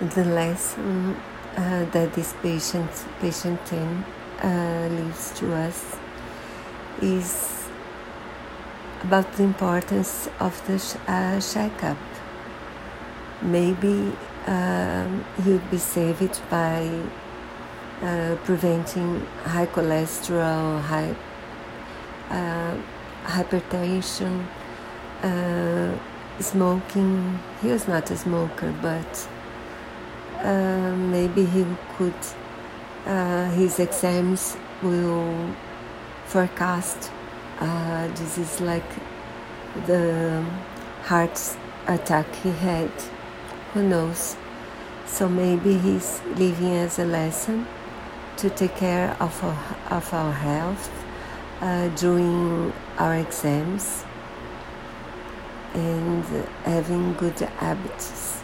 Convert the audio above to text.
the lesson uh, that this patient patient team uh, leaves to us is about the importance of the sh- uh, checkup. Maybe um, you'd be saved by uh, preventing high cholesterol, high uh, hypertension, uh, smoking. He was not a smoker, but uh, maybe he could. Uh, his exams will forecast uh, is like the heart attack he had. Who knows? So maybe he's living as a lesson to take care of our, of our health uh, during our exams and having good habits.